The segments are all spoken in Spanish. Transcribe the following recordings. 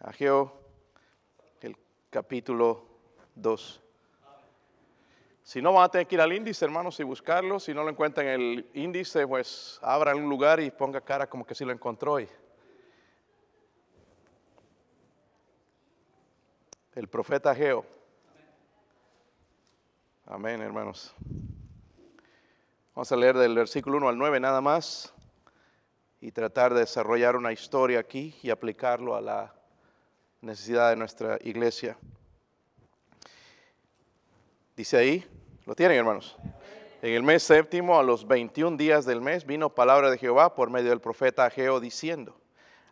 Ageo, el capítulo 2. Si no, van a tener que ir al índice, hermanos, y buscarlo. Si no lo encuentran en el índice, pues abra un lugar y ponga cara como que sí lo encontró. hoy. El profeta Ageo. Amén, hermanos. Vamos a leer del versículo 1 al 9 nada más y tratar de desarrollar una historia aquí y aplicarlo a la necesidad de nuestra iglesia. Dice ahí, ¿lo tienen hermanos? En el mes séptimo, a los 21 días del mes, vino palabra de Jehová por medio del profeta Ageo diciendo,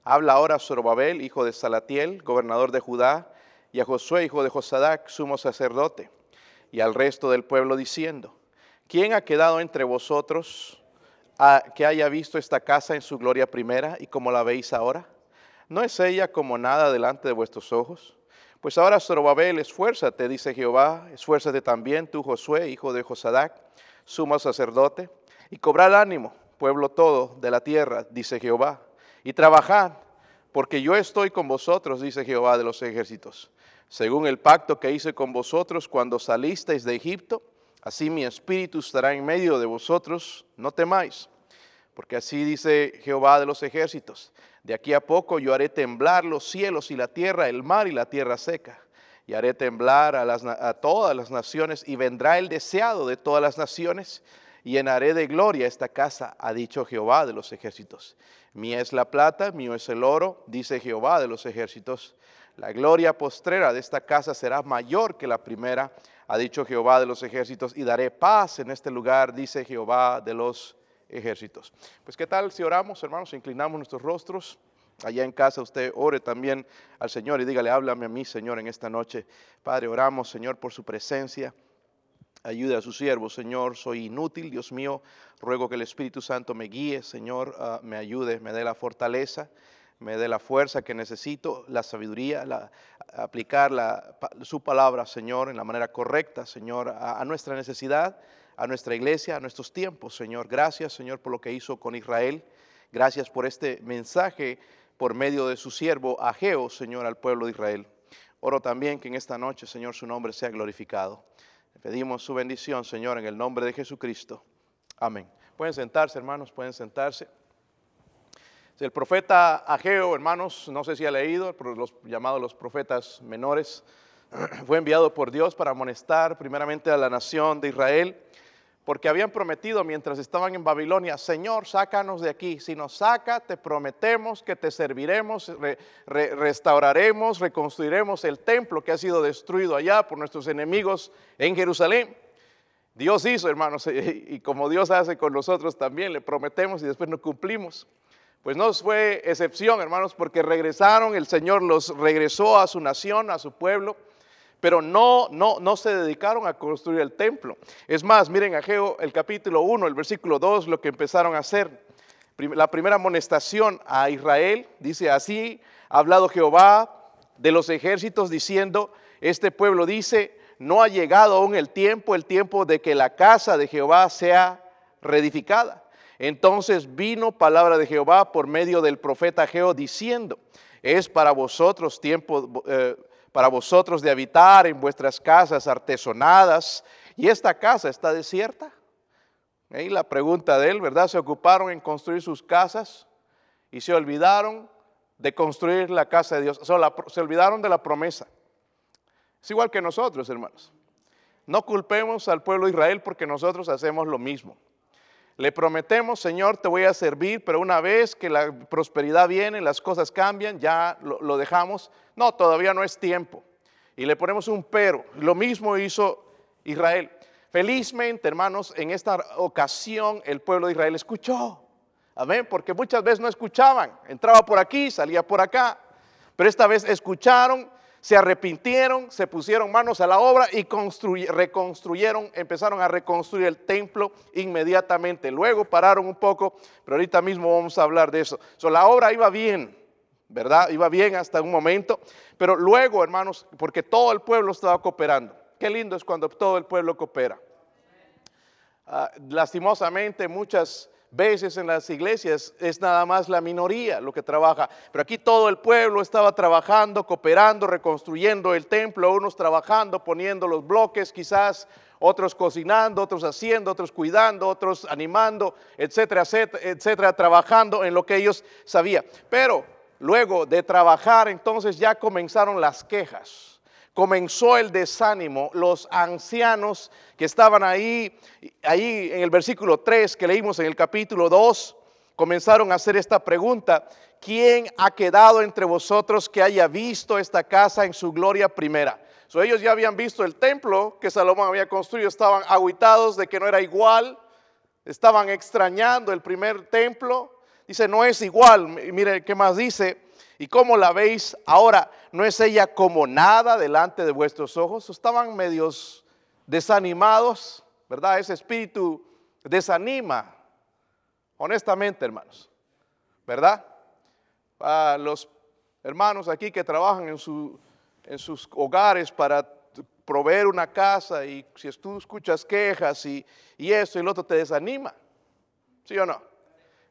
habla ahora Zorobabel, hijo de Salatiel, gobernador de Judá, y a Josué, hijo de Josadac, sumo sacerdote, y al resto del pueblo diciendo, ¿quién ha quedado entre vosotros a, que haya visto esta casa en su gloria primera y como la veis ahora? ¿No es ella como nada delante de vuestros ojos? Pues ahora, Zorobabel, esfuérzate, dice Jehová, esfuérzate también tú, Josué, hijo de Josadac, sumo sacerdote, y cobrad ánimo, pueblo todo de la tierra, dice Jehová, y trabajad, porque yo estoy con vosotros, dice Jehová de los ejércitos, según el pacto que hice con vosotros cuando salisteis de Egipto, así mi espíritu estará en medio de vosotros, no temáis, porque así dice Jehová de los ejércitos, de aquí a poco yo haré temblar los cielos y la tierra, el mar y la tierra seca. Y haré temblar a, todas las naciones y vendrá el deseado de todas las naciones y llenaré de gloria esta casa, ha dicho Jehová de los ejércitos. Mía es la plata, mío es el oro, dice Jehová de los ejércitos. La gloria postrera de esta casa será mayor que la primera, ha dicho Jehová de los ejércitos, y daré paz en este lugar, dice Jehová de los ejércitos. Pues qué tal si oramos, hermanos, inclinamos nuestros rostros. Allá en casa usted ore también al Señor y dígale, háblame a mí, Señor, en esta noche. Padre, oramos, Señor, por su presencia. Ayude a su siervo, Señor. Soy inútil, Dios mío. Ruego que el Espíritu Santo me guíe, Señor, uh, me ayude, me dé la fortaleza, me dé la fuerza que necesito, la sabiduría, aplicar su palabra, Señor, en la manera correcta, Señor, a nuestra necesidad a nuestra iglesia, a nuestros tiempos, Señor. Gracias, Señor, por lo que hizo con Israel. Gracias por este mensaje por medio de su siervo Ageo, Señor, al pueblo de Israel. Oro también que en esta noche, Señor, su nombre sea glorificado. Pedimos su bendición, Señor, en el nombre de Jesucristo. Amén. Pueden sentarse, hermanos, pueden sentarse. El profeta Ageo, hermanos, no sé si ha leído, pero los llamados los profetas menores, fue enviado por Dios para amonestar primeramente a la nación de Israel porque habían prometido mientras estaban en Babilonia, Señor, sácanos de aquí. Si nos saca, te prometemos que te serviremos, re, re, restauraremos, reconstruiremos el templo que ha sido destruido allá por nuestros enemigos en Jerusalén. Dios hizo, hermanos, y, y como Dios hace con nosotros también, le prometemos y después no cumplimos. Pues no fue excepción, hermanos, porque regresaron, el Señor los regresó a su nación, a su pueblo pero no, no, no se dedicaron a construir el templo. Es más, miren Ageo el capítulo 1, el versículo 2, lo que empezaron a hacer. La primera amonestación a Israel dice así, ha hablado Jehová de los ejércitos diciendo, este pueblo dice, no ha llegado aún el tiempo, el tiempo de que la casa de Jehová sea reedificada. Entonces vino palabra de Jehová por medio del profeta Ageo diciendo, es para vosotros tiempo, eh, para vosotros de habitar en vuestras casas artesonadas, y esta casa está desierta. Y la pregunta de él, ¿verdad? Se ocuparon en construir sus casas y se olvidaron de construir la casa de Dios. Se olvidaron de la promesa. Es igual que nosotros, hermanos. No culpemos al pueblo de Israel porque nosotros hacemos lo mismo. Le prometemos, Señor, te voy a servir, pero una vez que la prosperidad viene, las cosas cambian, ya lo, dejamos. No, todavía no es tiempo. Y le ponemos un pero. Lo mismo hizo Israel. Felizmente, hermanos, en esta ocasión el pueblo de Israel escuchó. Amén, porque muchas veces no escuchaban. Entraba por aquí, salía por acá. Pero esta vez escucharon se arrepintieron, se pusieron manos a la obra y reconstruyeron, empezaron a reconstruir el templo inmediatamente. Luego pararon un poco, pero ahorita mismo vamos a hablar de eso. la obra iba bien, ¿verdad? Iba bien hasta un momento, pero luego, hermanos, porque todo el pueblo estaba cooperando. Qué lindo es cuando todo el pueblo coopera. Uh, lastimosamente muchas veces en las iglesias es nada más la minoría lo que trabaja, pero aquí todo el pueblo estaba trabajando, cooperando, reconstruyendo el templo, unos trabajando, poniendo los bloques quizás, otros cocinando, otros haciendo, otros cuidando, otros animando, etcétera, etcétera, trabajando en lo que ellos sabían. Pero luego de trabajar, entonces ya comenzaron las quejas comenzó el desánimo. Los ancianos que estaban ahí, ahí en el versículo 3 que leímos en el capítulo 2, comenzaron a hacer esta pregunta. ¿Quién ha quedado entre vosotros que haya visto esta casa en su gloria primera? ellos ya habían visto el templo que Salomón había construido, estaban aguitados de que no era igual, estaban extrañando el primer templo. Dice, no es igual. Mire qué más dice ¿Y cómo la veis ahora? ¿No es ella como nada delante de vuestros ojos? Estaban medios desanimados, ¿verdad? Ese espíritu desanima, honestamente, hermanos, ¿verdad? A los hermanos aquí que trabajan en, sus hogares para proveer una casa y si tú escuchas quejas y, y esto y lo otro te desanima, ¿sí o no?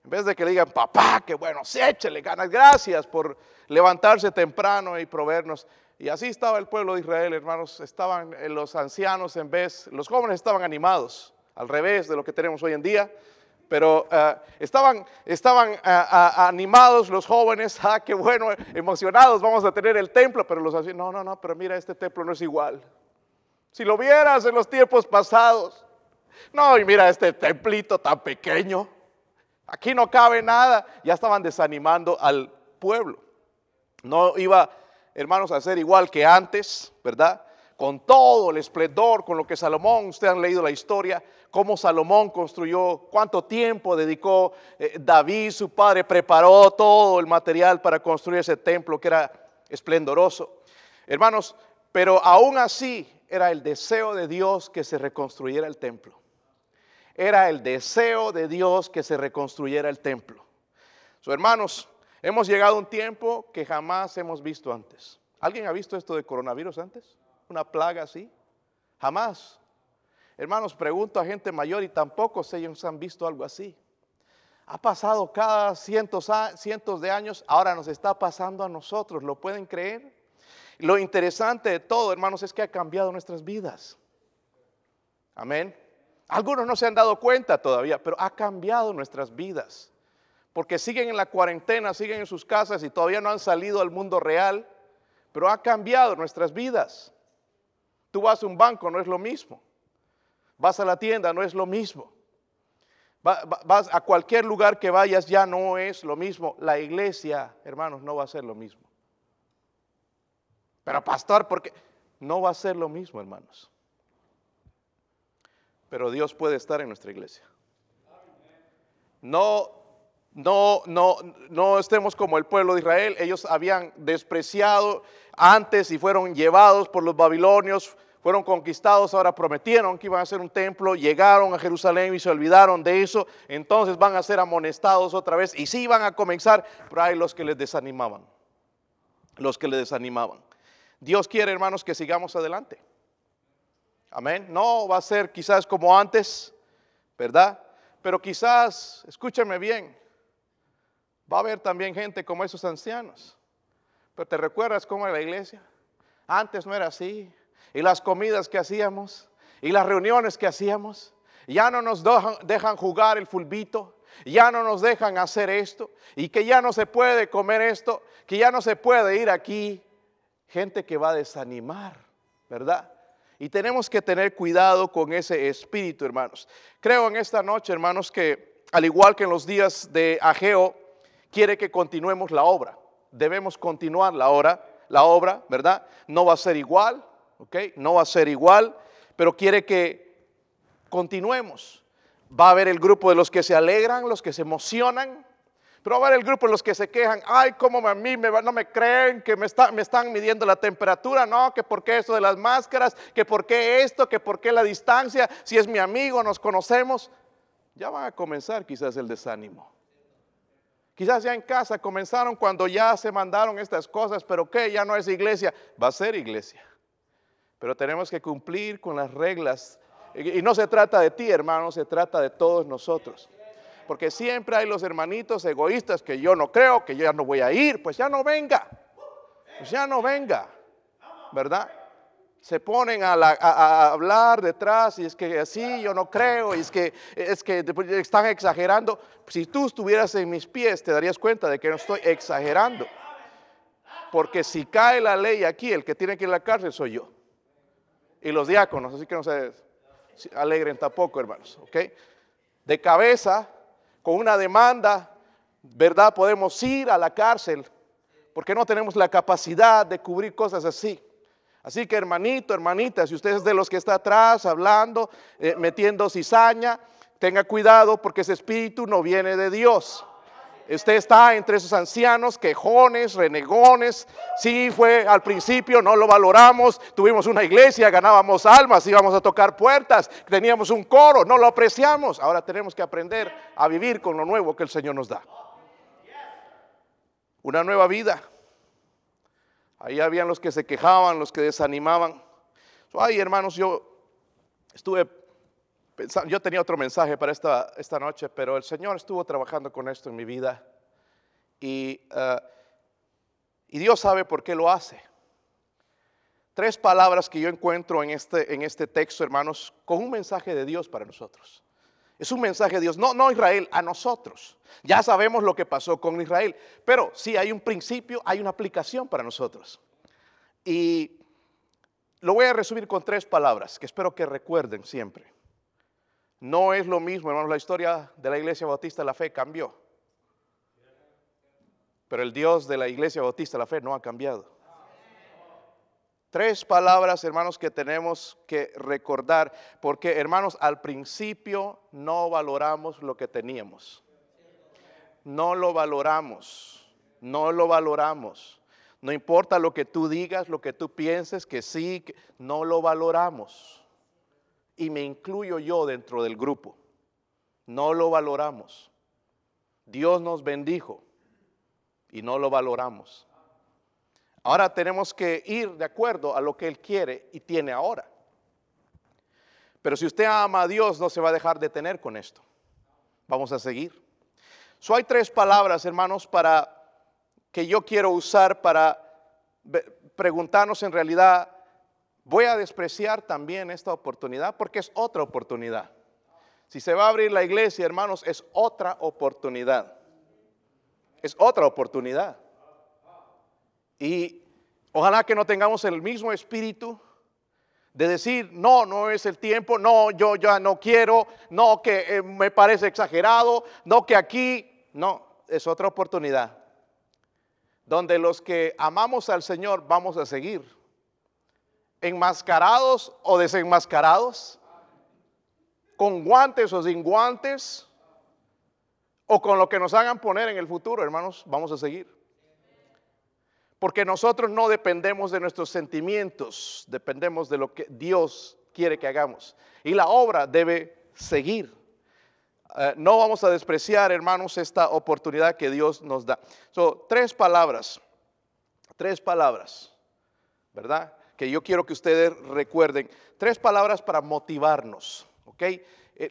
En vez de que digan, papá, qué bueno, sí, échele ganas, gracias por levantarse temprano y proveernos. Y así estaba el pueblo de Israel, hermanos. Estaban eh, los ancianos en vez, los jóvenes estaban animados, al revés de lo que tenemos hoy en día. Pero eh, estaban, estaban eh, animados los jóvenes, ah, qué bueno, emocionados, vamos a tener el templo. Pero los ancianos, no, no, no, pero mira, este templo no es igual. Si lo vieras en los tiempos pasados, no, y mira este templito tan pequeño. Aquí no cabe nada. Ya estaban desanimando al pueblo. No iba, hermanos, a ser igual que antes, ¿verdad? Con todo el esplendor, con lo que Salomón, ustedes han leído la historia, cómo Salomón construyó, cuánto tiempo dedicó eh, David, su padre, preparó todo el material para construir ese templo que era esplendoroso. Hermanos, pero aún así era el deseo de Dios que se reconstruyera el templo era el deseo de Dios que se reconstruyera el templo. So, hermanos, hemos llegado a un tiempo que jamás hemos visto antes. ¿Alguien ha visto esto de coronavirus antes? ¿Una plaga así? Jamás. Hermanos, pregunto a gente mayor y tampoco ellos han visto algo así. Ha pasado cada cientos, cientos de años, ahora nos está pasando a nosotros, ¿lo pueden creer? Lo interesante de todo, hermanos, es que ha cambiado nuestras vidas. Amén. Algunos no se han dado cuenta todavía, pero ha cambiado nuestras vidas. Porque siguen en la cuarentena, siguen en sus casas y todavía no han salido al mundo real, pero ha cambiado nuestras vidas. Tú vas a un banco, no es lo mismo. Vas a la tienda, no es lo mismo. Vas a cualquier lugar que vayas, ya no es lo mismo. La iglesia, hermanos, no va a ser lo mismo. Pero pastor, porque no va a ser lo mismo, hermanos. Pero Dios puede estar en nuestra iglesia. No, no, no, no estemos como el pueblo de Israel. Ellos habían despreciado antes y fueron llevados por los babilonios, fueron conquistados, ahora prometieron que iban a hacer un templo, llegaron a Jerusalén y se olvidaron de eso, entonces van a ser amonestados otra vez y sí van a comenzar, pero hay los que les desanimaban, los que les desanimaban. Dios quiere, hermanos, que sigamos adelante. Amén. No va a ser quizás como antes, ¿verdad? Pero quizás, escúchame bien, va a haber también gente como esos ancianos. Pero te recuerdas cómo era la iglesia? Antes no era así. Y las comidas que hacíamos, y las reuniones que hacíamos, ya no nos dejan, jugar el fulbito, ya no nos dejan hacer esto, y que ya no se puede comer esto, que ya no se puede ir aquí. Gente que va a desanimar, ¿verdad? Y tenemos que tener cuidado con ese espíritu, hermanos. Creo en esta noche, hermanos, que al igual que en los días de Ageo, quiere que continuemos la obra. Debemos continuar la obra, la obra, ¿verdad? No va a ser igual, ¿ok? No va a ser igual, pero quiere que continuemos. Va a haber el grupo de los que se alegran, los que se emocionan, pero el grupo de los que se quejan, ay, cómo a mí me, no me creen que me, me están midiendo la temperatura, no, que por qué eso de las máscaras, que por qué esto, que por qué la distancia, si es mi amigo, nos conocemos. Ya va a comenzar quizás el desánimo. Quizás ya en casa comenzaron cuando ya se mandaron estas cosas, pero ¿qué? Ya no es iglesia. Va a ser iglesia. Pero tenemos que cumplir con las reglas. Y no se trata de ti, hermano, se trata de todos nosotros. Porque siempre hay los hermanitos egoístas que yo no creo, que yo ya no voy a ir, pues ya no venga. Pues ya no venga. ¿Verdad? Se ponen a, hablar detrás y es que así yo no creo, y es que, es que están exagerando. Si tú estuvieras en mis pies, te darías cuenta de que no estoy exagerando. Porque si cae la ley aquí, el que tiene que ir a la cárcel soy yo. Y los diáconos, así que no se alegren tampoco, hermanos. ¿ok? De cabeza, con una demanda, ¿verdad? Podemos ir a la cárcel porque no tenemos la capacidad de cubrir cosas así. Así que hermanito, hermanita, si usted es de los que está atrás hablando, eh, metiendo cizaña, tenga cuidado porque ese espíritu no viene de Dios. Usted está entre esos ancianos, quejones, renegones. Sí, fue al principio, no lo valoramos. Tuvimos una iglesia, ganábamos almas, íbamos a tocar puertas, teníamos un coro, no lo apreciamos. Ahora tenemos que aprender a vivir con lo nuevo que el Señor nos da. Una nueva vida. Ahí habían los que se quejaban, los que desanimaban. Ay, hermanos, yo estuve yo tenía otro mensaje para esta, esta noche, pero el Señor estuvo trabajando con esto en mi vida y, eh, y Dios sabe por qué lo hace. Tres palabras que yo encuentro en este, en este texto, hermanos, con un mensaje de Dios para nosotros. Es un mensaje de Dios, no, no Israel, a nosotros. Ya sabemos lo que pasó con Israel, pero sí hay un principio, hay una aplicación para nosotros. Y lo voy a resumir con tres palabras que espero que recuerden siempre. No es lo mismo, hermanos, la historia de la iglesia bautista la fe cambió. Pero el Dios de la iglesia bautista la fe no ha cambiado. Tres palabras, hermanos, que tenemos que recordar, porque, hermanos, al principio no valoramos lo que teníamos. No lo valoramos, no lo valoramos. No importa lo que tú digas, lo que tú pienses, que sí, no lo valoramos y me incluyo yo dentro del grupo. No lo valoramos. Dios nos bendijo y no lo valoramos. Ahora tenemos que ir de acuerdo a lo que Él quiere y tiene ahora. Pero si usted ama a Dios, no se va a dejar detener con esto. Vamos a seguir. So, hay tres palabras, hermanos, para que yo quiero usar para preguntarnos en realidad voy a despreciar también esta oportunidad porque es otra oportunidad. Si se va a abrir la iglesia, hermanos, es otra oportunidad. Es otra oportunidad. Y ojalá que no tengamos el mismo espíritu de decir, no, no es el tiempo, no, yo ya no quiero, no, que eh, me parece exagerado, no, que aquí, no, es otra oportunidad. Donde los que amamos al Señor vamos a seguir enmascarados o desenmascarados, con guantes o sin guantes, o con lo que nos hagan poner en el futuro, hermanos, vamos a seguir. Porque nosotros no dependemos de nuestros sentimientos, dependemos de lo que Dios quiere que hagamos. Y la obra debe seguir. Eh, no vamos a despreciar, hermanos, esta oportunidad que Dios nos da. Son tres palabras, tres palabras, ¿verdad? Que yo quiero que ustedes recuerden. Tres palabras para motivarnos, ¿ok? Eh,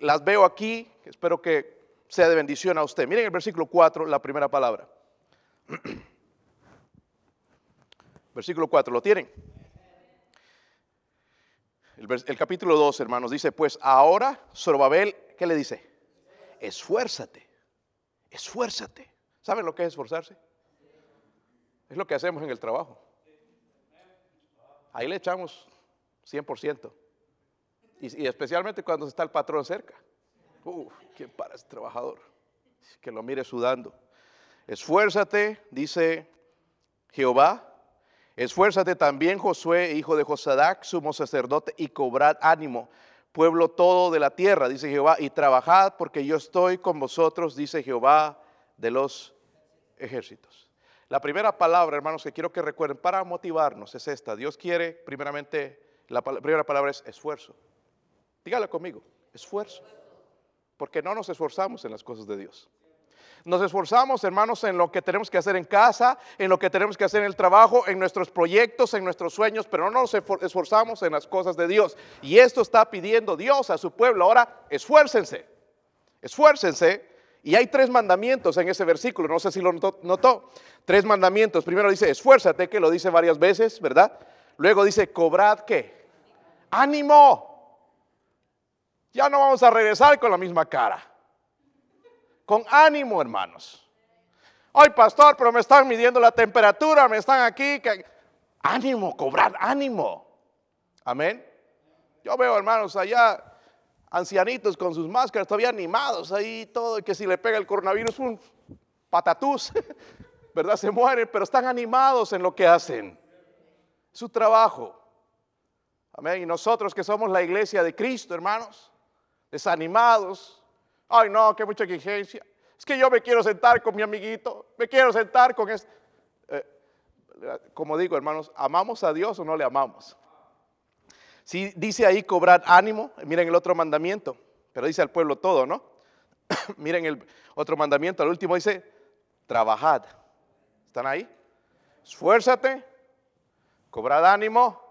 las veo aquí, espero que sea de bendición a usted. Miren el versículo 4, la primera palabra. versículo 4, ¿lo tienen? El, capítulo 2, hermanos, dice, pues ahora, Zorobabel, ¿qué le dice? Esfuérzate, esfuérzate. ¿Saben lo que es esforzarse? Es lo que hacemos en el trabajo ahí le echamos 100%. Y, y especialmente cuando está el patrón cerca. Uf, ¿quién para ese trabajador? Que lo mire sudando. Esfuérzate, dice Jehová. Esfuérzate también, Josué, hijo de Josadac, sumo sacerdote, y cobrad ánimo, pueblo todo de la tierra, dice Jehová, y trabajad porque yo estoy con vosotros, dice Jehová de los ejércitos. La primera palabra, hermanos, que quiero que recuerden para motivarnos es esta. Dios quiere, primeramente, la primera palabra es esfuerzo. Dígala conmigo, esfuerzo. Porque no nos esforzamos en las cosas de Dios. Nos esforzamos, hermanos, en lo que tenemos que hacer en casa, en lo que tenemos que hacer en el trabajo, en nuestros proyectos, en nuestros sueños, pero no nos esforzamos en las cosas de Dios. Y esto está pidiendo Dios a su pueblo. Ahora, esfuércense, esfuércense Y hay tres mandamientos en ese versículo, no sé si lo notó. Tres mandamientos. Primero dice, esfuérzate, que lo dice varias veces, ¿verdad? Luego dice, cobrad qué? Ánimo. Ya no vamos a regresar con la misma cara. Con ánimo, hermanos. Ay, pastor, pero me están midiendo la temperatura, me están aquí. Ánimo, cobrad ánimo. Amén. Yo veo, hermanos, allá ancianitos con sus máscaras, todavía animados ahí, todo, y que si le pega el coronavirus, un patatús, ¿verdad? Se mueren, pero están animados en lo que hacen. Su trabajo. Amén. Y nosotros que somos la iglesia de Cristo, hermanos, desanimados. Ay, no, qué mucha exigencia. Es que yo me quiero sentar con mi amiguito, me quiero sentar con este. como digo, hermanos, ¿amamos a Dios o no le amamos? Si dice ahí cobrar ánimo, miren el otro mandamiento, pero dice al pueblo todo, ¿no? miren el otro mandamiento, al último dice, trabajad. ¿Están ahí? Esfuérzate, cobrad ánimo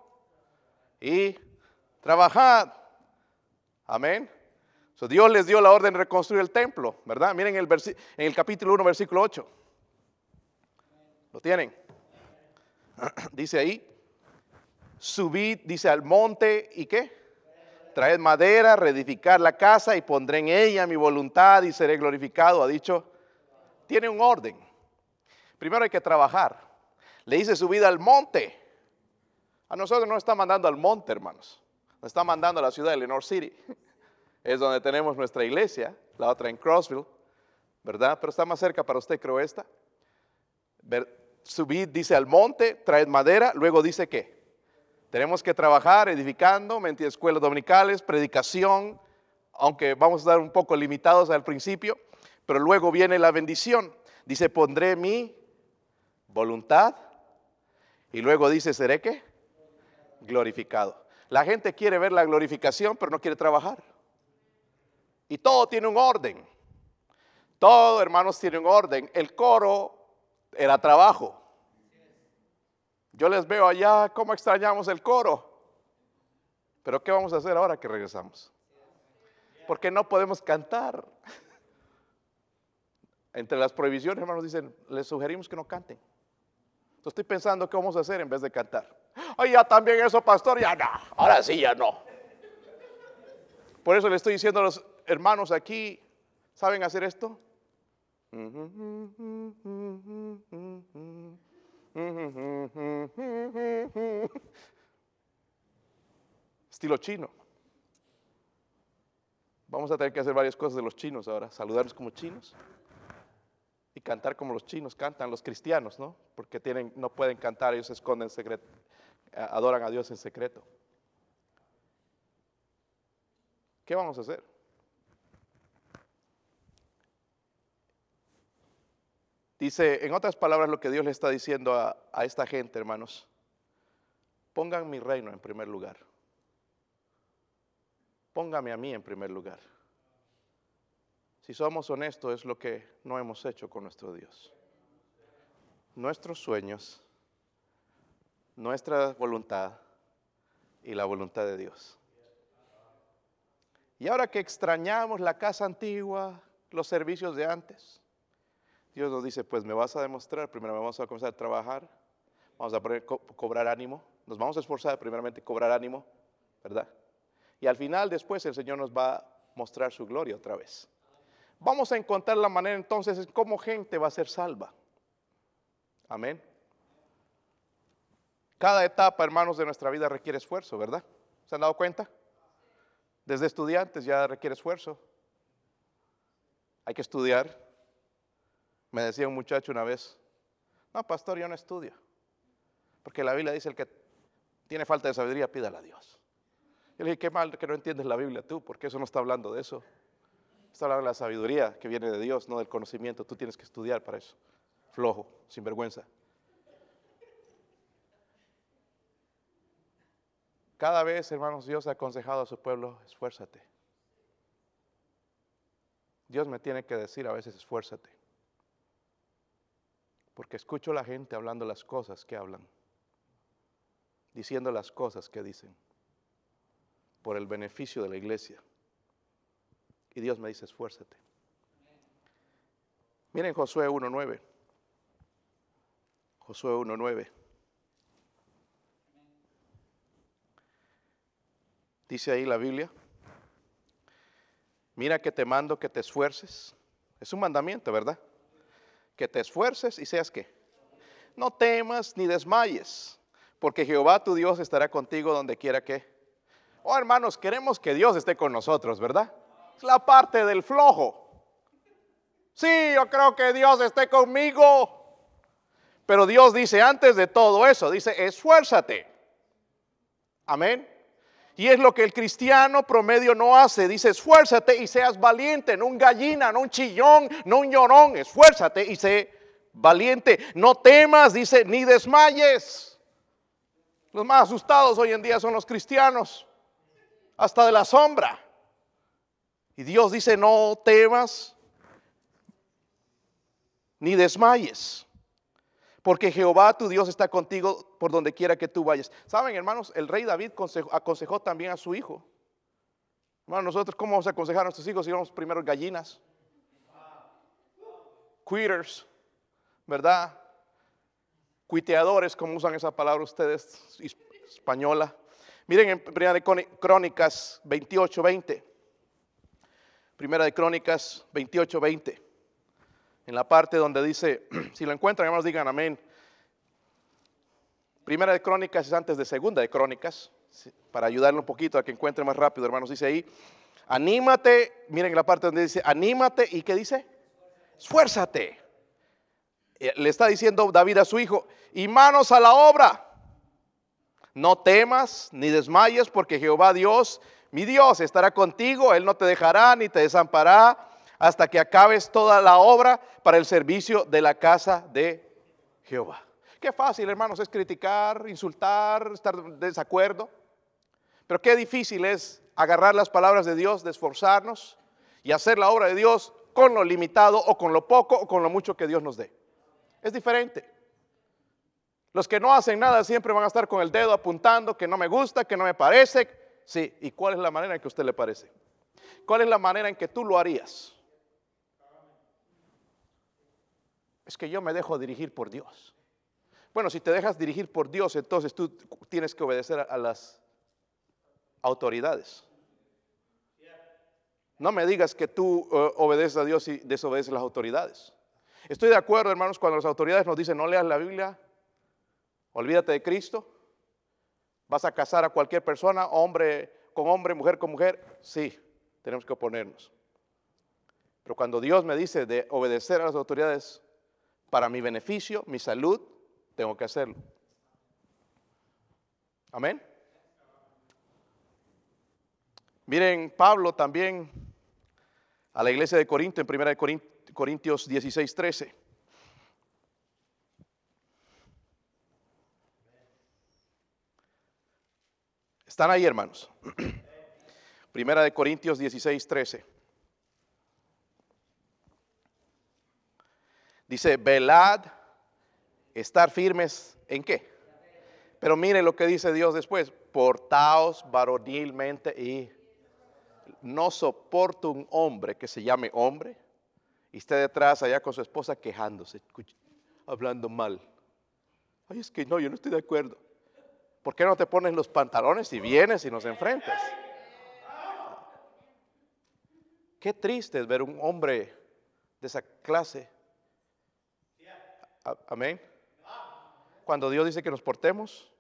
y trabajad. Amén. Dios les dio la orden de reconstruir el templo, ¿verdad? Miren el en el capítulo 1, versículo 8. ¿Lo tienen? Dice ahí, subid, dice, al monte y qué? Traed madera, reedificar la casa y pondré en ella mi voluntad y seré glorificado. Ha dicho, tiene un orden. Primero hay que trabajar. Le dice subid al monte. A nosotros no está mandando al monte, hermanos. Nos está mandando a la ciudad de Lenore City. Es donde tenemos nuestra iglesia, la otra en Crossville, ¿verdad? Pero está más cerca para usted, creo esta. Subid, dice al monte, traed madera, luego dice qué? Tenemos que trabajar edificando, escuelas dominicales, predicación, aunque vamos a estar un poco limitados al principio, pero luego viene la bendición. Dice, pondré mi voluntad y luego dice, seré qué? Glorificado. La gente quiere ver la glorificación, pero no quiere trabajar. Y todo tiene un orden. Todo, hermanos, tiene un orden. El coro era trabajo. Yo les veo allá cómo extrañamos el coro. Pero ¿qué vamos a hacer ahora que regresamos? Porque no podemos cantar. Entre las prohibiciones, hermanos, dicen, les sugerimos que no canten. Entonces estoy pensando qué vamos a hacer en vez de cantar. Ay, ya también eso, pastor, ya no. Ahora sí, ya no. Por eso le estoy diciendo a los hermanos aquí, ¿saben hacer esto? Estilo chino. Vamos a tener que hacer varias cosas de los chinos ahora, saludarnos como chinos y cantar como los chinos cantan los cristianos, ¿no? Porque tienen, no pueden cantar, ellos se esconden en secreto, adoran a Dios en secreto. ¿Qué vamos a hacer? Dice, en otras palabras, lo que Dios le está diciendo a, esta gente, hermanos, pongan mi reino en primer lugar. Póngame a mí en primer lugar. Si somos honestos, es lo que no hemos hecho con nuestro Dios. Nuestros sueños, nuestra voluntad y la voluntad de Dios. Y ahora que extrañamos la casa antigua, los servicios de antes, Dios nos dice, pues me vas a demostrar, primero vamos a comenzar a trabajar, vamos a cobrar ánimo, nos vamos a esforzar primeramente cobrar ánimo, ¿verdad? Y al final después el Señor nos va a mostrar su gloria otra vez. Vamos a encontrar la manera entonces en cómo gente va a ser salva. Amén. Cada etapa, hermanos, de nuestra vida requiere esfuerzo, ¿verdad? ¿Se han dado cuenta? Desde estudiantes ya requiere esfuerzo. Hay que estudiar, me decía un muchacho una vez, no, pastor, yo no estudio. Porque la Biblia dice, el que tiene falta de sabiduría, pídala a Dios. Yo le dije, qué mal que no entiendes la Biblia tú, porque eso no está hablando de eso. Está hablando de la sabiduría que viene de Dios, no del conocimiento. Tú tienes que estudiar para eso. Flojo, sin vergüenza. Cada vez, hermanos, Dios ha aconsejado a su pueblo, esfuérzate. Dios me tiene que decir a veces, esfuérzate. Porque escucho a la gente hablando las cosas que hablan, diciendo las cosas que dicen, por el beneficio de la iglesia. Y Dios me dice, esfuérzate. Miren Josué 1.9. Josué 1.9. Dice ahí la Biblia. Mira que te mando que te esfuerces. Es un mandamiento, ¿verdad? Que te esfuerces y seas que. No temas ni desmayes, porque Jehová tu Dios estará contigo donde quiera que. Oh, hermanos, queremos que Dios esté con nosotros, ¿verdad? Es la parte del flojo. Sí, yo creo que Dios esté conmigo. Pero Dios dice antes de todo eso, dice, esfuérzate. Amén. Y es lo que el cristiano promedio no hace. Dice, esfuérzate y seas valiente, no un gallina, no un chillón, no un llorón. Esfuérzate y sé valiente. No temas, dice, ni desmayes. Los más asustados hoy en día son los cristianos, hasta de la sombra. Y Dios dice, no temas ni desmayes porque Jehová tu Dios está contigo por donde quiera que tú vayas. Saben, hermanos, el rey David aconsejó también a su hijo. Hermanos, nosotros, ¿cómo vamos a aconsejar a nuestros hijos si somos primero gallinas? Quitters, ¿verdad? Cuiteadores, como usan esa palabra ustedes, española. Miren en Primera de Crónicas 28, 20. Primera de Crónicas 28, 20 en la parte donde dice, si lo encuentran, hermanos, digan amén. Primera de Crónicas es antes de Segunda de Crónicas, para ayudarle un poquito a que encuentre más rápido, hermanos. Dice ahí, anímate, miren la parte donde dice, anímate, ¿y qué dice? Esfuérzate. Eh, le está diciendo David a su hijo, y manos a la obra. No temas ni desmayes, porque Jehová Dios, mi Dios, estará contigo, Él no te dejará ni te desamparará hasta que acabes toda la obra para el servicio de la casa de Jehová. Qué fácil, hermanos, es criticar, insultar, estar en desacuerdo. Pero qué difícil es agarrar las palabras de Dios, de esforzarnos y hacer la obra de Dios con lo limitado o con lo poco o con lo mucho que Dios nos dé. Es diferente. Los que no hacen nada siempre van a estar con el dedo apuntando que no me gusta, que no me parece. Sí, ¿y cuál es la manera en que a usted le parece? ¿Cuál es la manera en que tú lo harías? Es que yo me dejo dirigir por Dios. Bueno, si te dejas dirigir por Dios, entonces tú tienes que obedecer a, las autoridades. No me digas que tú eh, obedeces a Dios y desobedeces las autoridades. Estoy de acuerdo, hermanos, cuando las autoridades nos dicen no leas la Biblia, olvídate de Cristo, vas a casar a cualquier persona, hombre con hombre, mujer con mujer, sí, tenemos que oponernos. Pero cuando Dios me dice de obedecer a las autoridades, para mi beneficio, mi salud, tengo que hacerlo. Amén. Miren, Pablo también a la iglesia de Corinto, en 1 Corintios 16, 13. ¿Están ahí, hermanos? Primera de Corintios 16, 13. Dice, velad, estar firmes en qué. Pero mire lo que dice Dios después, portaos varonilmente y no soporto un hombre que se llame hombre y esté detrás allá con su esposa quejándose, hablando mal. Ay, es que no, yo no estoy de acuerdo. ¿Por qué no te pones los pantalones y vienes y nos enfrentas? Qué triste es ver un hombre de esa clase Amén. Cuando Dios dice que nos portemos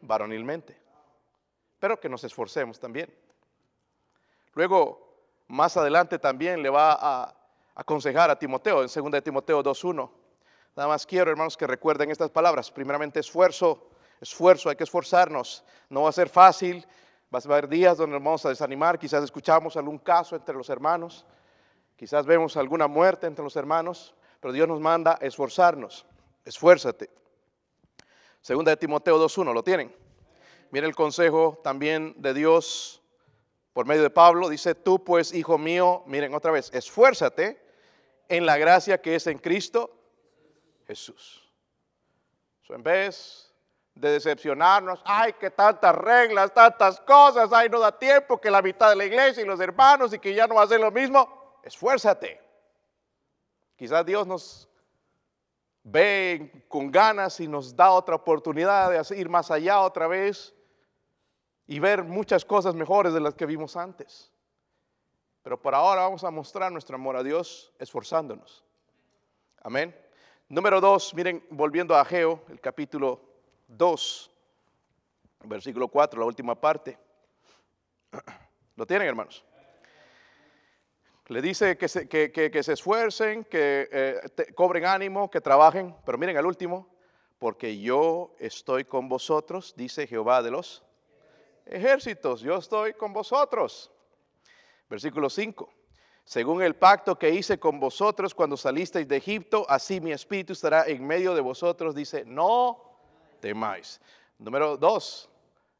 varonilmente, pero que nos esforcemos también. Luego, más adelante también le va a aconsejar a Timoteo, en 2 de Timoteo 2.1. Nada más quiero, hermanos, que recuerden estas palabras. Primeramente, esfuerzo, esfuerzo, hay que esforzarnos. No va a ser fácil, va a haber días donde nos vamos a desanimar, quizás escuchamos algún caso entre los hermanos, quizás vemos alguna muerte entre los hermanos, pero Dios nos manda esforzarnos. Esfuérzate. Segunda de Timoteo 2.1, ¿lo tienen? Miren el consejo también de Dios por medio de Pablo. Dice, tú pues, hijo mío, miren otra vez, esfuérzate en la gracia que es en Cristo Jesús. en vez de decepcionarnos, ay, que tantas reglas, tantas cosas, ay, no da tiempo, que la mitad de la iglesia y los hermanos y que ya no va a ser lo mismo, esfuérzate. Quizás Dios nos ve con ganas y nos da otra oportunidad de ir más allá otra vez y ver muchas cosas mejores de las que vimos antes. Pero por ahora vamos a mostrar nuestro amor a Dios esforzándonos. Amén. Número dos, miren, volviendo a Ageo, el capítulo 2, versículo 4, la última parte. ¿Lo tienen, hermanos? Le dice que se, que, se esfuercen, que eh, cobren ánimo, que trabajen, pero miren al último, porque yo estoy con vosotros, dice Jehová de los ejércitos, yo estoy con vosotros. Versículo 5. Según el pacto que hice con vosotros cuando salisteis de Egipto, así mi espíritu estará en medio de vosotros, dice, no temáis. Número 2,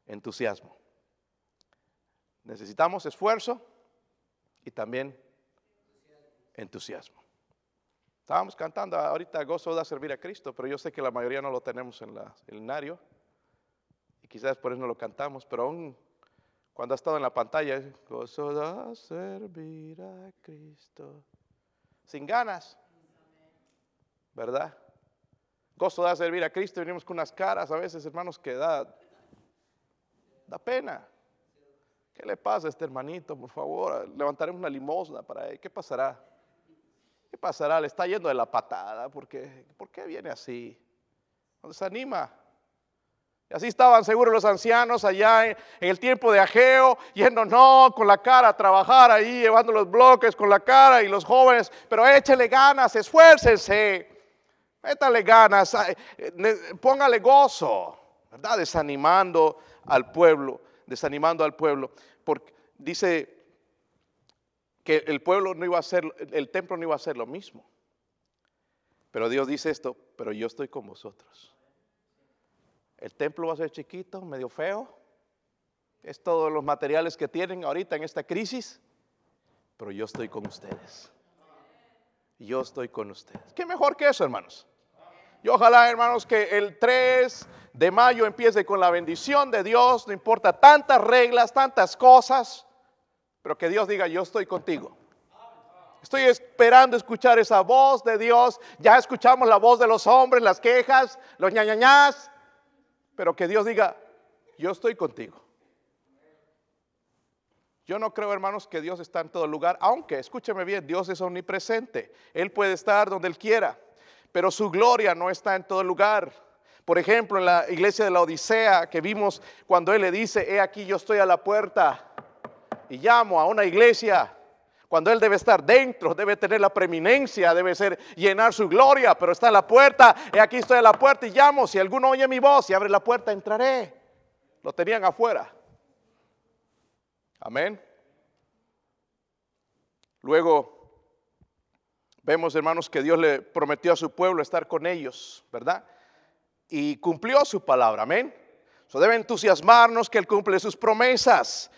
entusiasmo. Necesitamos esfuerzo y también entusiasmo. Estábamos cantando ahorita gozo de servir a Cristo, pero yo sé que la mayoría no lo tenemos en el nario y quizás por eso no lo cantamos, pero aún cuando ha estado en la pantalla, gozo de servir a Cristo, sin ganas, ¿verdad? Gozo de servir a Cristo, venimos con unas caras a veces, hermanos, que da, da pena. ¿Qué le pasa a este hermanito? Por favor, levantaremos una limosna para él. ¿Qué pasará? ¿Qué pasará? Le está yendo de la patada. ¿Por qué, ¿Por qué viene así? No desanima. Y así estaban seguros los ancianos allá en, el tiempo de Ageo, yendo no con la cara a trabajar ahí, llevando los bloques con la cara y los jóvenes, pero échele ganas, esfuércense, métale ganas, eh, póngale gozo, ¿verdad? Desanimando al pueblo, desanimando al pueblo, porque dice que el pueblo no iba a ser, el templo no iba a ser lo mismo. Pero Dios dice esto, pero yo estoy con vosotros. El templo va a ser chiquito, medio feo. Es todos los materiales que tienen ahorita en esta crisis. Pero yo estoy con ustedes. Yo estoy con ustedes. ¿Qué mejor que eso, hermanos? Y ojalá, hermanos, que el 3 de mayo empiece con la bendición de Dios. No importa tantas reglas, tantas cosas. Pero que Dios diga, yo estoy contigo. Estoy esperando escuchar esa voz de Dios. Ya escuchamos la voz de los hombres, las quejas, los ñañañás. Pero que Dios diga, yo estoy contigo. Yo no creo, hermanos, que Dios está en todo lugar, aunque, escúcheme bien, Dios es omnipresente. Él puede estar donde Él quiera, pero su gloria no está en todo lugar. Por ejemplo, en la iglesia de la Odisea que vimos cuando Él le dice, he aquí yo estoy a la puerta y llamo a una iglesia, cuando Él debe estar dentro, debe tener la preeminencia, debe ser llenar su gloria, pero está en la puerta, y aquí estoy a la puerta y llamo, si alguno oye mi voz y abre la puerta, entraré. Lo tenían afuera. Amén. Luego vemos, hermanos, que Dios le prometió a su pueblo estar con ellos, ¿verdad? Y cumplió su palabra, amén. So debe entusiasmarnos que Él cumple sus promesas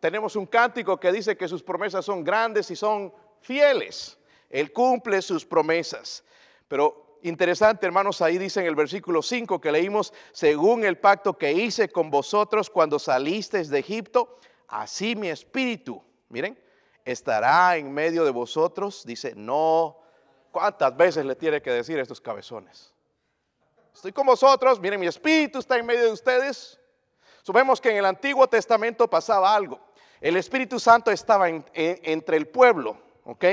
tenemos un cántico que dice que sus promesas son grandes y son fieles. Él cumple sus promesas. Pero interesante, hermanos, ahí dice en el versículo 5 que leímos, según el pacto que hice con vosotros cuando salisteis de Egipto, así mi espíritu, miren, estará en medio de vosotros. Dice, no, ¿cuántas veces le tiene que decir a estos cabezones? Estoy con vosotros, miren, mi espíritu está en medio de ustedes. Sabemos que en el Antiguo Testamento pasaba algo. El Espíritu Santo estaba entre el pueblo, ¿ok?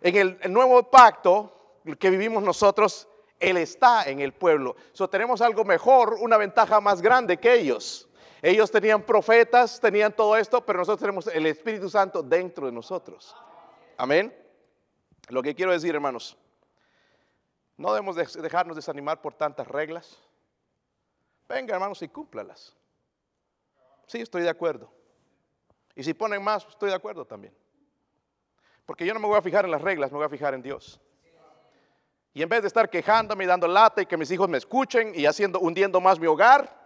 En el, nuevo pacto que vivimos nosotros, Él está en el pueblo. So, tenemos algo mejor, una ventaja más grande que ellos. Ellos tenían profetas, tenían todo esto, pero nosotros tenemos el Espíritu Santo dentro de nosotros. Amén. Lo que quiero decir, hermanos, no debemos dejarnos desanimar por tantas reglas. Venga, hermanos, y cúmplalas. Sí, estoy de acuerdo. Y si ponen más, estoy de acuerdo también. Porque yo no me voy a fijar en las reglas, me voy a fijar en Dios. Y en vez de estar quejándome y dando lata y que mis hijos me escuchen y haciendo, hundiendo más mi hogar,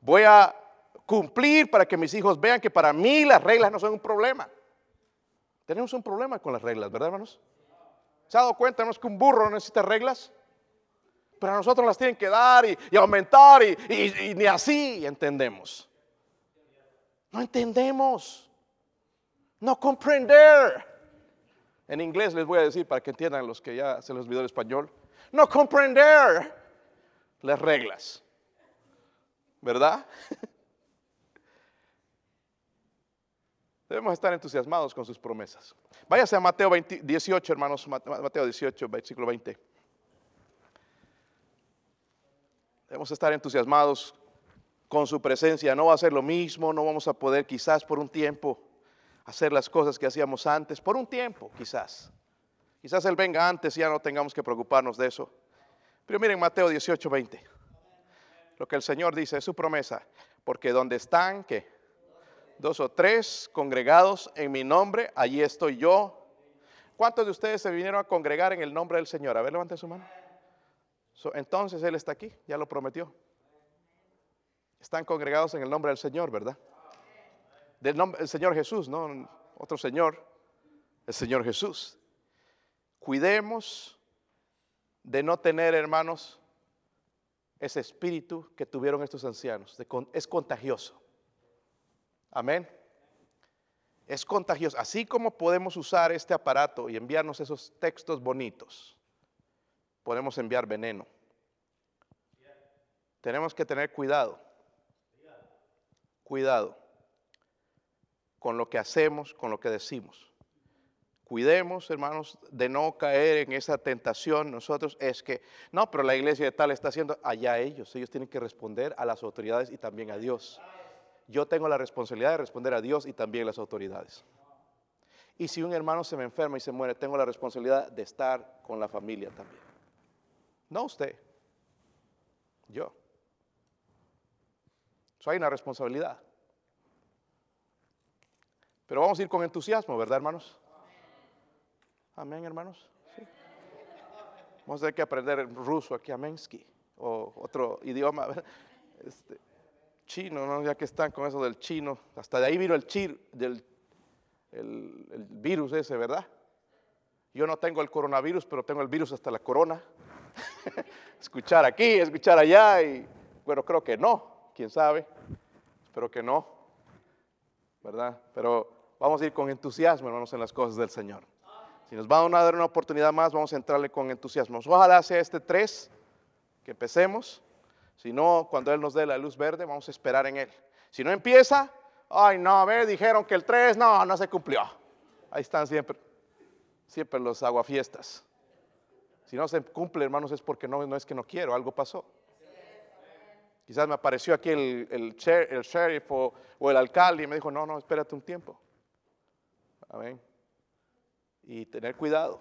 voy a cumplir para que mis hijos vean que para mí las reglas no son un problema. Tenemos un problema con las reglas, ¿verdad, hermanos? ¿Se ha dado cuenta, hermanos, que un burro no necesita reglas? Pero a nosotros las tienen que dar y, aumentar y, ni así entendemos. No entendemos. No comprender. En inglés les voy a decir para que entiendan los que ya se les olvidó el español. No comprender las reglas. ¿Verdad? Debemos estar entusiasmados con sus promesas. Váyase a Mateo 18, hermanos, Mateo 18, versículo 20. Debemos estar entusiasmados con su presencia. No va a ser lo mismo, no vamos a poder quizás por un tiempo hacer las cosas que hacíamos antes, por un tiempo quizás. Quizás Él venga antes y ya no tengamos que preocuparnos de eso. Pero miren Mateo 18, 20. Lo que el Señor dice es su promesa. Porque donde están, ¿qué? Dos o tres congregados en mi nombre, allí estoy yo. ¿Cuántos de ustedes se vinieron a congregar en el nombre del Señor? A ver, levanten su mano. Entonces Él está aquí, ya lo prometió. Están congregados en el nombre del Señor, ¿verdad? Del nombre del Señor Jesús, no otro Señor, el Señor Jesús. Cuidemos de no tener, hermanos, ese espíritu que tuvieron estos ancianos. es contagioso. Amén. Es contagioso. Así como podemos usar este aparato y enviarnos esos textos bonitos, podemos enviar veneno. Tenemos que tener cuidado cuidado con lo que hacemos, con lo que decimos. Cuidemos, hermanos, de no caer en esa tentación. Nosotros es que, no, pero la iglesia de tal está haciendo, allá ellos, ellos tienen que responder a las autoridades y también a Dios. Yo tengo la responsabilidad de responder a Dios y también a las autoridades. Y si un hermano se me enferma y se muere, tengo la responsabilidad de estar con la familia también. No usted, yo. Eso hay una responsabilidad. Pero vamos a ir con entusiasmo, ¿verdad, hermanos? Amén, hermanos. Vamos a tener que aprender ruso aquí, amensky, o otro idioma, este, chino, ¿no? ya que están con eso del chino. Hasta de ahí vino el, chir, del, el, el virus ese, ¿verdad? Yo no tengo el coronavirus, pero tengo el virus hasta la corona. escuchar aquí, escuchar allá, y bueno, creo que no quién sabe, espero que no, ¿verdad? Pero vamos a ir con entusiasmo, hermanos, en las cosas del Señor. Si nos van a dar una oportunidad más, vamos a entrarle con entusiasmo. Ojalá sea este tres, que empecemos. Si no, cuando Él nos dé la luz verde, vamos a esperar en Él. Si no empieza, ay, no, a dijeron que el tres, no, no se cumplió. Ahí están siempre, siempre los aguafiestas. Si no se cumple, hermanos, es porque no, es que no quiero, algo pasó. Quizás me apareció aquí el, el, sheriff o, el alcalde y me dijo, no, no, espérate un tiempo. Amén. Y tener cuidado.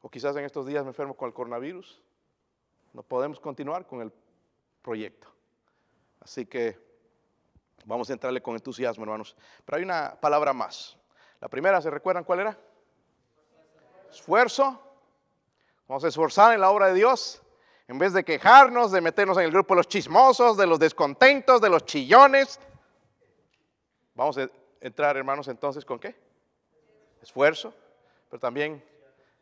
O quizás en estos días me enfermo con el coronavirus. No podemos continuar con el proyecto. Así que vamos a entrarle con entusiasmo, hermanos. Pero hay una palabra más. La primera, ¿se recuerdan cuál era? Esfuerzo. Vamos a esforzar en la obra de Dios. En vez de quejarnos, de meternos en el grupo de los chismosos, de los descontentos, de los chillones. Vamos a entrar, hermanos, entonces con qué? Esfuerzo, pero también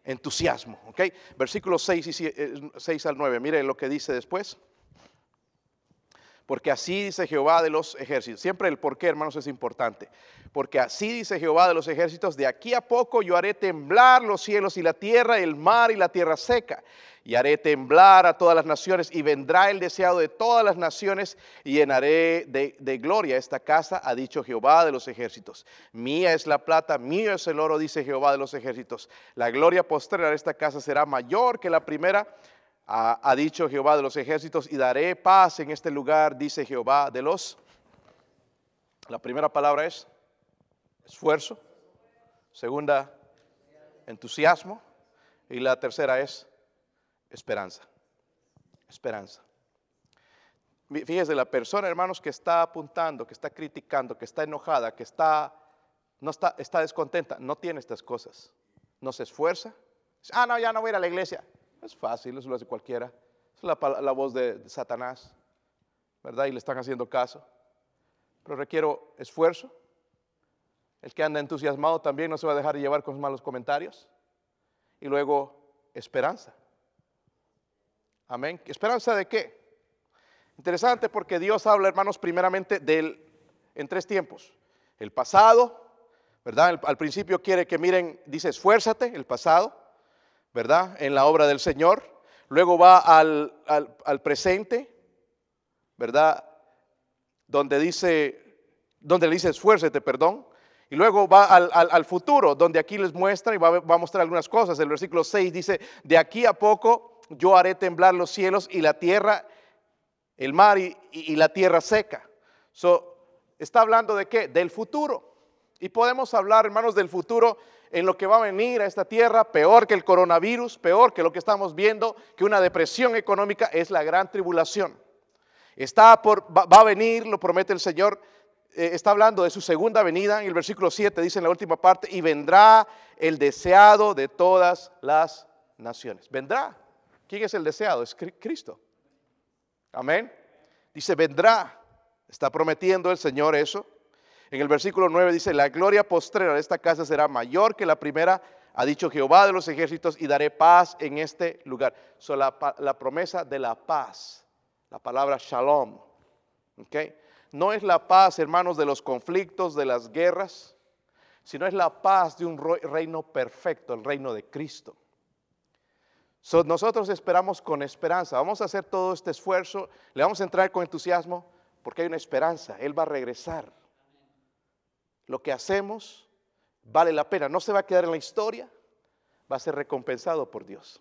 entusiasmo. ¿ok? Versículos 6, y 6 al 9. Mire lo que dice después. Porque así dice Jehová de los ejércitos. Siempre el por qué, hermanos, es importante. Porque así dice Jehová de los ejércitos, de aquí a poco yo haré temblar los cielos y la tierra, el mar y la tierra seca. Y haré temblar a todas las naciones y vendrá el deseado de todas las naciones y llenaré de, de gloria esta casa, ha dicho Jehová de los ejércitos. Mía es la plata, mío es el oro, dice Jehová de los ejércitos. La gloria postrera de esta casa será mayor que la primera ha, dicho Jehová de los ejércitos, y daré paz en este lugar, dice Jehová de los. La primera palabra es esfuerzo, segunda, entusiasmo, y la tercera es esperanza. Esperanza. Fíjese, la persona, hermanos, que está apuntando, que está criticando, que está enojada, que está, no está, está descontenta, no tiene estas cosas. No se esfuerza. Ah, no, ya no voy a ir a la iglesia. Es fácil, eso lo hace cualquiera. Es la, voz de, Satanás, ¿verdad? Y le están haciendo caso. Pero requiero esfuerzo. El que anda entusiasmado también no se va a dejar llevar con malos comentarios. Y luego, esperanza. Amén. ¿Esperanza de qué? Interesante porque Dios habla, hermanos, primeramente del, en tres tiempos. El pasado, ¿verdad? Al principio quiere que miren, dice esfuérzate, el pasado, ¿verdad? En la obra del Señor. Luego va al, al- presente, ¿verdad? Donde dice, donde le dice esfuérzate, perdón. Y luego va al, al- futuro, donde aquí les muestra y va, va a mostrar algunas cosas. El versículo 6 dice, de aquí a poco yo haré temblar los cielos y la tierra, el mar y, y- y la tierra seca. So, está hablando de qué? Del futuro. Y podemos hablar, hermanos, del futuro en lo que va a venir a esta tierra, peor que el coronavirus, peor que lo que estamos viendo, que una depresión económica, es la gran tribulación. Está va, a venir, lo promete el Señor, eh, está hablando de su segunda venida, en el versículo 7 dice en la última parte, y vendrá el deseado de todas las naciones. Vendrá. ¿Quién es el deseado? Es Cri- Cristo. Amén. Dice, vendrá. Está prometiendo el Señor eso. En el versículo 9 dice, la gloria postrera de esta casa será mayor que la primera, ha dicho Jehová de los ejércitos, y daré paz en este lugar. So, la, promesa de la paz, la palabra shalom, ¿ok? No es la paz, hermanos, de los conflictos, de las guerras, sino es la paz de un reino perfecto, el reino de Cristo. So, nosotros esperamos con esperanza. Vamos a hacer todo este esfuerzo. Le vamos a entrar con entusiasmo porque hay una esperanza. Él va a regresar. Lo que hacemos vale la pena. No se va a quedar en la historia. Va a ser recompensado por Dios.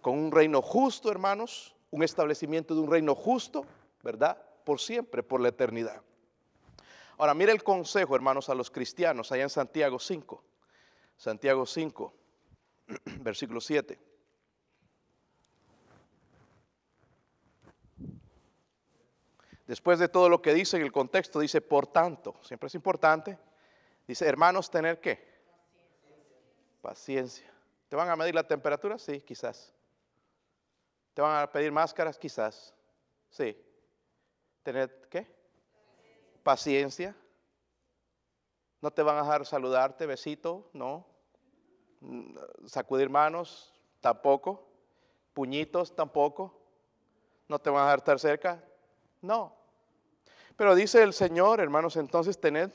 Con un reino justo, hermanos. Un establecimiento de un reino justo, ¿verdad? Por siempre, por la eternidad. Ahora, mire el consejo, hermanos, a los cristianos allá en Santiago 5. Santiago 5, versículo 7. Después de todo lo que dice en el contexto, dice, por tanto, siempre es importante, dice, hermanos, tener qué? Paciencia. ¿Te van a medir la temperatura? Sí, quizás. ¿Te van a pedir máscaras? Quizás. Sí. ¿Tener qué? Paciencia. ¿No te van a dejar saludarte, besito? No. Mm, Sacudir manos? Tampoco. Puñitos? Tampoco. ¿No te van a dejar estar cerca? No. Pero dice el Señor, hermanos, entonces tened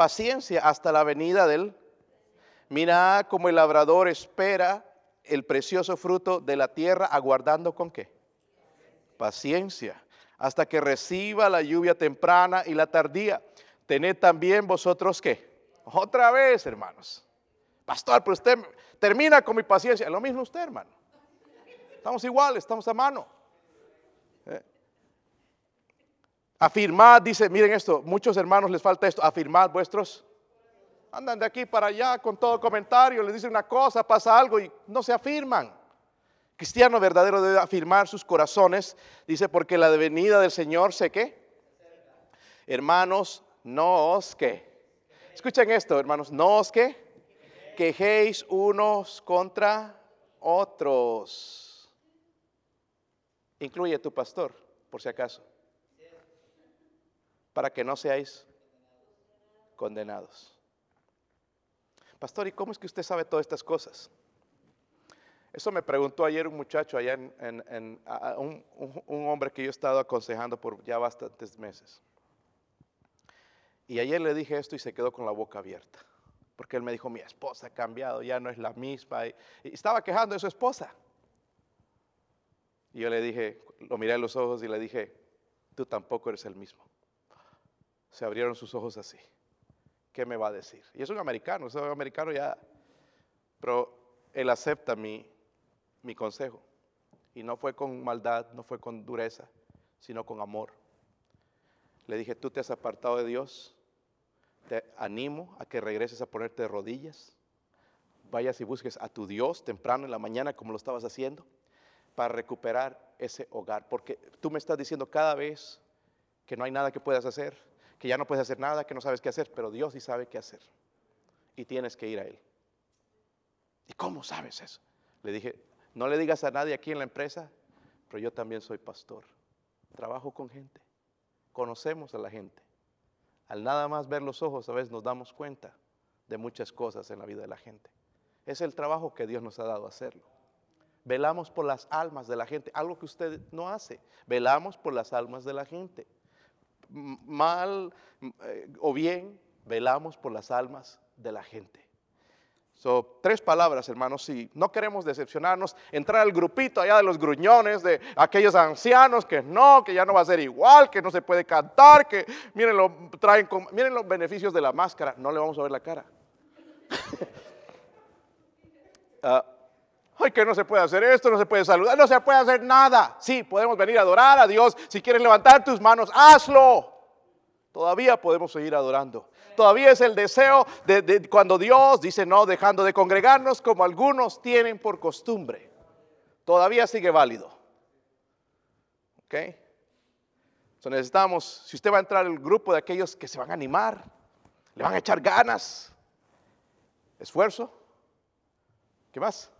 paciencia hasta la venida del... Mira como el labrador espera el precioso fruto de la tierra, aguardando con qué? Paciencia, hasta que reciba la lluvia temprana y la tardía. Tened también vosotros qué? Otra vez, hermanos. Pastor, pero usted termina con mi paciencia. Lo mismo usted, hermano. Estamos iguales, estamos a mano. Afirmad, dice, miren esto, muchos hermanos les falta esto, afirmad vuestros. Andan de aquí para allá con todo comentario, les dicen una cosa, pasa algo y no se afirman. Cristiano verdadero debe afirmar sus corazones, dice, porque la venida del Señor sé qué. Hermanos, no os que. Escuchen esto, hermanos, no os que quejéis unos contra otros. Incluye tu pastor, por si acaso para que no seáis condenados. Pastor, ¿y cómo es que usted sabe todas estas cosas? Eso me preguntó ayer un muchacho allá en, un, hombre que yo he estado aconsejando por ya bastantes meses. Y ayer le dije esto y se quedó con la boca abierta. Porque él me dijo, mi esposa ha cambiado, ya no es la misma. Y, y estaba quejando de su esposa. Y yo le dije, lo miré a los ojos y le dije, tú tampoco eres el mismo se abrieron sus ojos así. ¿Qué me va a decir? Y es un americano, es un americano ya, pero él acepta mi, mi consejo. Y no fue con maldad, no fue con dureza, sino con amor. Le dije, tú te has apartado de Dios, te animo a que regreses a ponerte de rodillas, vayas y busques a tu Dios temprano en la mañana como lo estabas haciendo, para recuperar ese hogar. Porque tú me estás diciendo cada vez que no hay nada que puedas hacer, que ya no puedes hacer nada, que no sabes qué hacer, pero Dios sí sabe qué hacer. Y tienes que ir a Él. ¿Y cómo sabes eso? Le dije, no le digas a nadie aquí en la empresa, pero yo también soy pastor. Trabajo con gente. Conocemos a la gente. Al nada más ver los ojos, a veces nos damos cuenta de muchas cosas en la vida de la gente. Es el trabajo que Dios nos ha dado hacerlo. Velamos por las almas de la gente, algo que usted no hace. Velamos por las almas de la gente. Mal eh, o bien, velamos por las almas de la gente. So, tres palabras, hermanos, si no queremos decepcionarnos, entrar al grupito allá de los gruñones, de aquellos ancianos que no, que ya no va a ser igual, que no se puede cantar, que miren, lo, traen, miren los beneficios de la máscara, no le vamos a ver la cara. Ah, ay, que no se puede hacer esto, no se puede saludar, no se puede hacer nada. Sí, podemos venir a adorar a Dios. Si quieres levantar tus manos, hazlo. Todavía podemos seguir adorando. Todavía es el deseo de, cuando Dios dice no, dejando de congregarnos como algunos tienen por costumbre. Todavía sigue válido. ¿Ok? Entonces necesitamos, si usted va a entrar al grupo de aquellos que se van a animar, le van a echar ganas, esfuerzo, ¿qué más?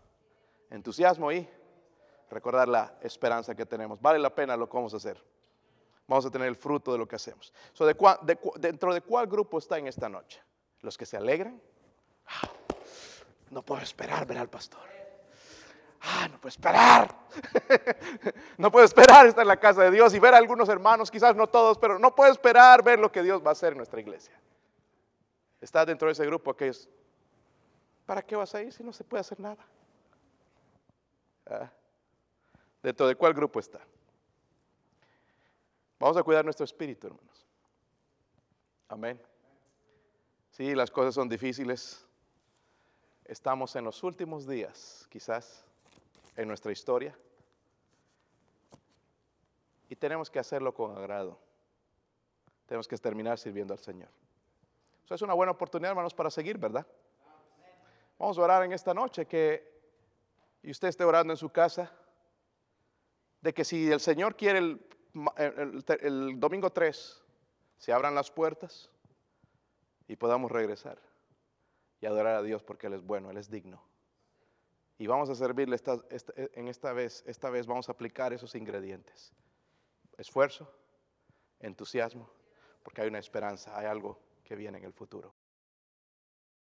Entusiasmo y recordar la esperanza que tenemos. Vale la pena lo que vamos a hacer vamos a tener el fruto de lo que hacemos. ¿Dentro de cuál grupo está en esta noche? ¿Los que se alegran? Ah, no puedo esperar ver al pastor. Ah, no puedo esperar. no puedo esperar estar en la casa de Dios y ver a algunos hermanos, quizás no todos, pero no puedo esperar ver lo que Dios va a hacer en nuestra iglesia. Está dentro de ese grupo que es, ¿para qué vas a ir si no se puede hacer nada? Ah, ¿Dentro de cuál grupo está? Vamos a cuidar nuestro espíritu, hermanos. Amén. Sí, las cosas son difíciles. Estamos en los últimos días, quizás, en nuestra historia. Y tenemos que hacerlo con agrado. Tenemos que terminar sirviendo al Señor. Eso es una buena oportunidad, hermanos, para seguir, ¿verdad? Vamos a orar en esta noche que, y usted esté orando en su casa, de que si el Señor quiere el domingo 3 se abran las puertas y podamos regresar y adorar a Dios porque Él es bueno, Él es digno. Y vamos a servirle en esta vez, esta vez vamos a aplicar esos ingredientes. Esfuerzo, entusiasmo, porque hay una esperanza, hay algo que viene en el futuro.